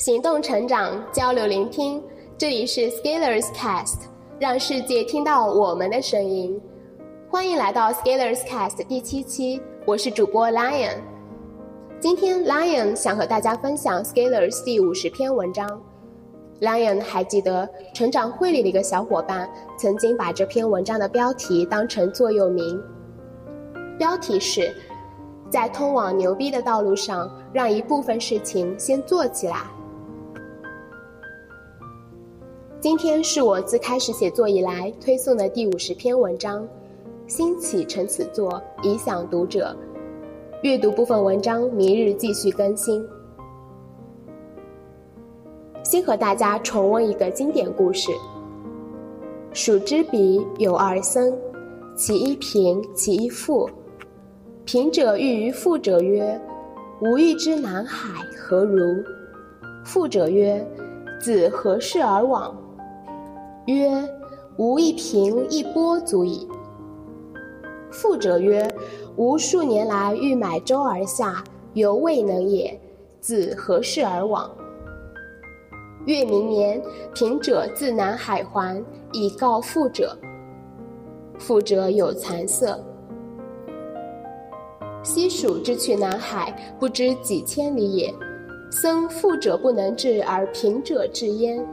行动成长，交流聆听，这里是 Scalers Cast，让世界听到我们的声音。欢迎来到 Scalers Cast 第七期，我是主播 Lion。今天 Lion 想和大家分享 Scalers 第五十篇文章。Lion 还记得成长会里的一个小伙伴曾经把这篇文章的标题当成座右铭，标题是“在通往牛逼的道路上，让一部分事情先做起来”。今天是我自开始写作以来推送的第五十篇文章，兴起成此作，以享读者。阅读部分文章，明日继续更新。先和大家重温一个经典故事：蜀之彼有二僧，其一贫，其一富。贫者欲于富者曰：“吾欲之南海何如？”富者曰：“子何事而往？”曰：吾一平一波足矣。富者曰：吾数年来欲买舟而下，犹未能也。子何事而往？月明年，贫者自南海还，以告富者。富者有惭色。西蜀之去南海，不知几千里也。僧富者不能至，而贫者至焉。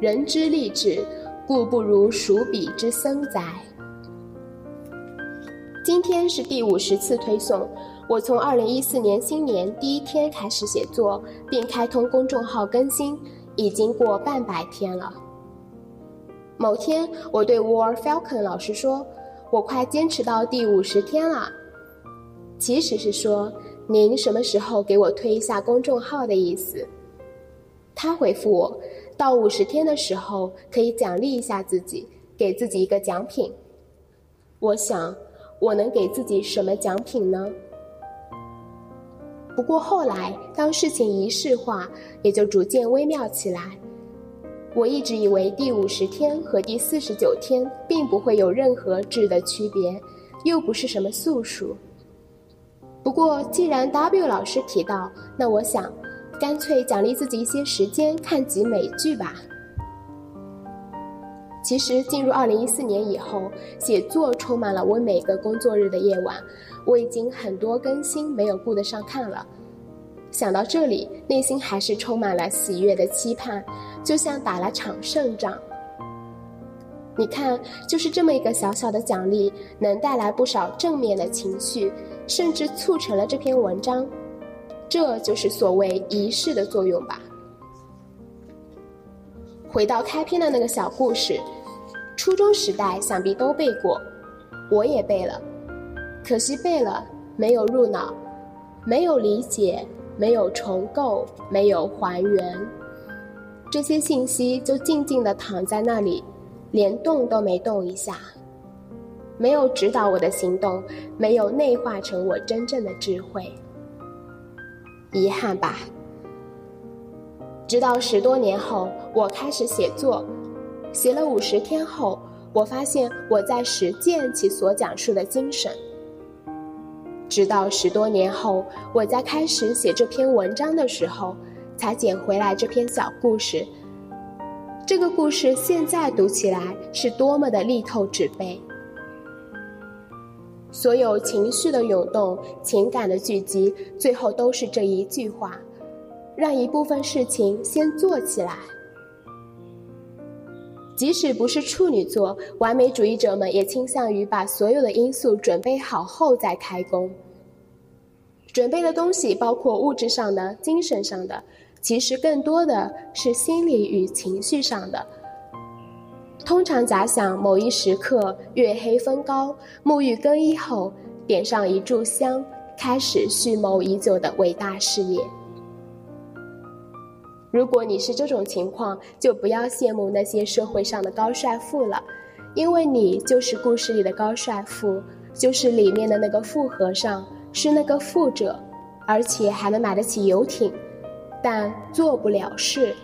人之立志。故不如数彼之僧哉。今天是第五十次推送，我从二零一四年新年第一天开始写作，并开通公众号更新，已经过半百天了。某天，我对 War Falcon 老师说：“我快坚持到第五十天了。”其实是说您什么时候给我推一下公众号的意思。他回复我。到五十天的时候，可以奖励一下自己，给自己一个奖品。我想，我能给自己什么奖品呢？不过后来，当事情仪式化，也就逐渐微妙起来。我一直以为第五十天和第四十九天并不会有任何质的区别，又不是什么素数。不过既然 W 老师提到，那我想。干脆奖励自己一些时间看集美剧吧。其实进入二零一四年以后，写作充满了我每个工作日的夜晚，我已经很多更新没有顾得上看了。想到这里，内心还是充满了喜悦的期盼，就像打了场胜仗。你看，就是这么一个小小的奖励，能带来不少正面的情绪，甚至促成了这篇文章。这就是所谓仪式的作用吧。回到开篇的那个小故事，初中时代想必都背过，我也背了，可惜背了没有入脑，没有理解，没有重构，没有还原，这些信息就静静地躺在那里，连动都没动一下，没有指导我的行动，没有内化成我真正的智慧。遗憾吧。直到十多年后，我开始写作，写了五十天后，我发现我在实践其所讲述的精神。直到十多年后，我在开始写这篇文章的时候，才捡回来这篇小故事。这个故事现在读起来是多么的力透纸背。所有情绪的涌动、情感的聚集，最后都是这一句话：让一部分事情先做起来。即使不是处女座，完美主义者们也倾向于把所有的因素准备好后再开工。准备的东西包括物质上的、精神上的，其实更多的是心理与情绪上的。通常假想某一时刻，月黑风高，沐浴更衣后，点上一炷香，开始蓄谋已久的伟大事业。如果你是这种情况，就不要羡慕那些社会上的高帅富了，因为你就是故事里的高帅富，就是里面的那个富和尚，是那个富者，而且还能买得起游艇，但做不了事。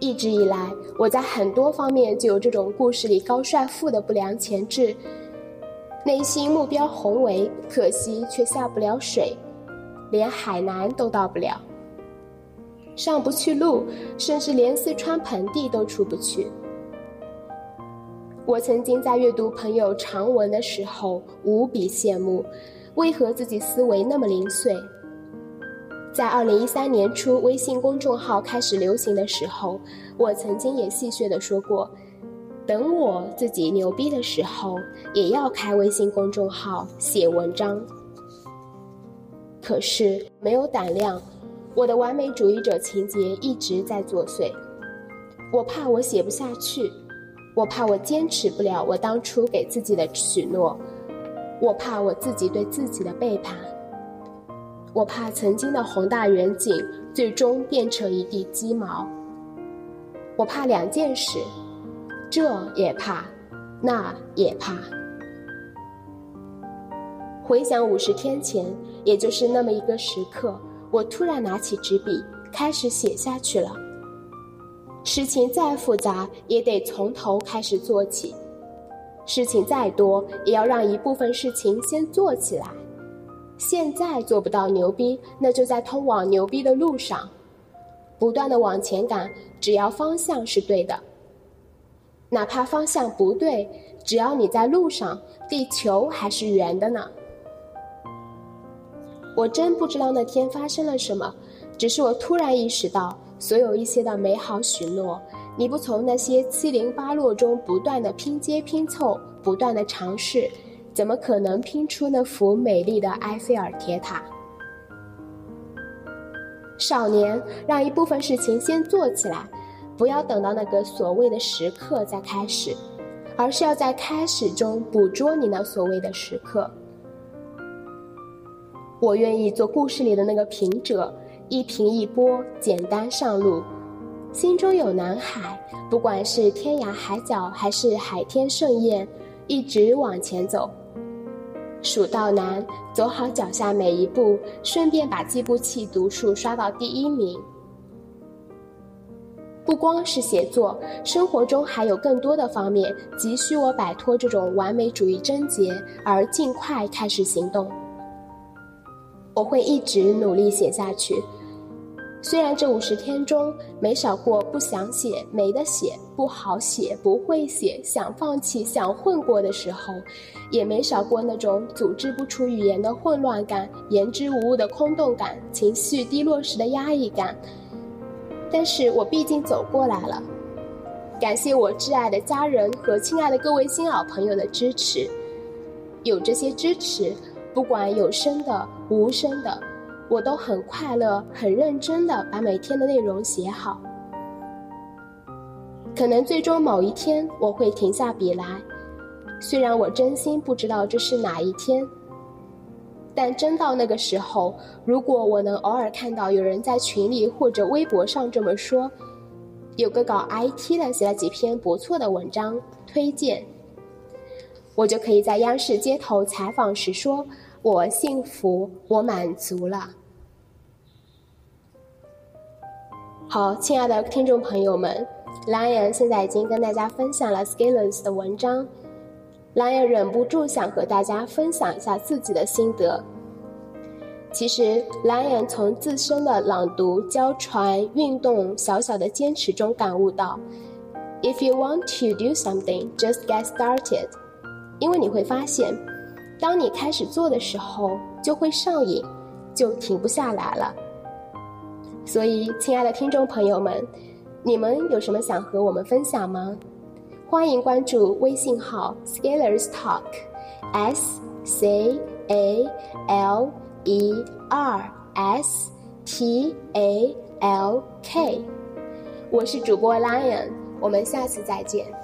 一直以来，我在很多方面就有这种故事里高帅富的不良潜质，内心目标宏伟，可惜却下不了水，连海南都到不了。上不去路，甚至连四川盆地都出不去。我曾经在阅读朋友长文的时候无比羡慕，为何自己思维那么零碎？在二零一三年初，微信公众号开始流行的时候，我曾经也戏谑的说过，等我自己牛逼的时候，也要开微信公众号写文章。可是没有胆量，我的完美主义者情节一直在作祟。我怕我写不下去，我怕我坚持不了我当初给自己的许诺，我怕我自己对自己的背叛，我怕曾经的宏大远景最终变成一地鸡毛。我怕两件事，这也怕，那也怕。回想五十天前，也就是那么一个时刻，我突然拿起纸笔，开始写下去了。事情再复杂，也得从头开始做起；事情再多，也要让一部分事情先做起来。现在做不到牛逼，那就在通往牛逼的路上，不断的往前赶，只要方向是对的。哪怕方向不对，只要你在路上，地球还是圆的呢。我真不知道那天发生了什么，只是我突然意识到，所有一些的美好许诺，你不从那些七零八落中不断的拼接拼凑，不断的尝试，怎么可能拼出那幅美丽的埃菲尔铁塔？少年，让一部分事情先做起来，不要等到那个所谓的时刻再开始，而是要在开始中捕捉你那所谓的时刻。我愿意做故事里的那个平者，一平一波，简单上路，心中有南海，不管是天涯海角还是海天盛宴，一直往前走，蜀道难，走好脚下每一步，顺便把计步器读数刷到第一名。不光是写作，生活中还有更多的方面急需我摆脱这种完美主义症结，而尽快开始行动。我会一直努力写下去，虽然这五十天中没少过不想写、没得写、不好写、不会写、想放弃、想混过的时候，也没少过那种组织不出语言的混乱感、言之无物的空洞感、情绪低落时的压抑感。但是我毕竟走过来了，感谢我挚爱的家人和亲爱的各位新老朋友的支持，有这些支持。不管有声的、无声的，我都很快乐、很认真的把每天的内容写好。可能最终某一天我会停下笔来，虽然我真心不知道这是哪一天，但真到那个时候，如果我能偶尔看到有人在群里或者微博上这么说，有个搞 IT 的写了几篇不错的文章推荐，我就可以在央视街头采访时说。我幸福，我满足了。好，亲爱的听众朋友们，Lion 现在已经跟大家分享了 Scalers 的文章，Lion 忍不住想和大家分享一下自己的心得。其实，Lion 从自身的朗读、教传、运动小小的坚持中感悟到：If you want to do something, just get started。因为你会发现。当你开始做的时候，就会上瘾，就停不下来了。所以，亲爱的听众朋友们，你们有什么想和我们分享吗？欢迎关注微信号 Scalers Talk，S C A L E R S T A L K。我是主播 Lion，我们下次再见。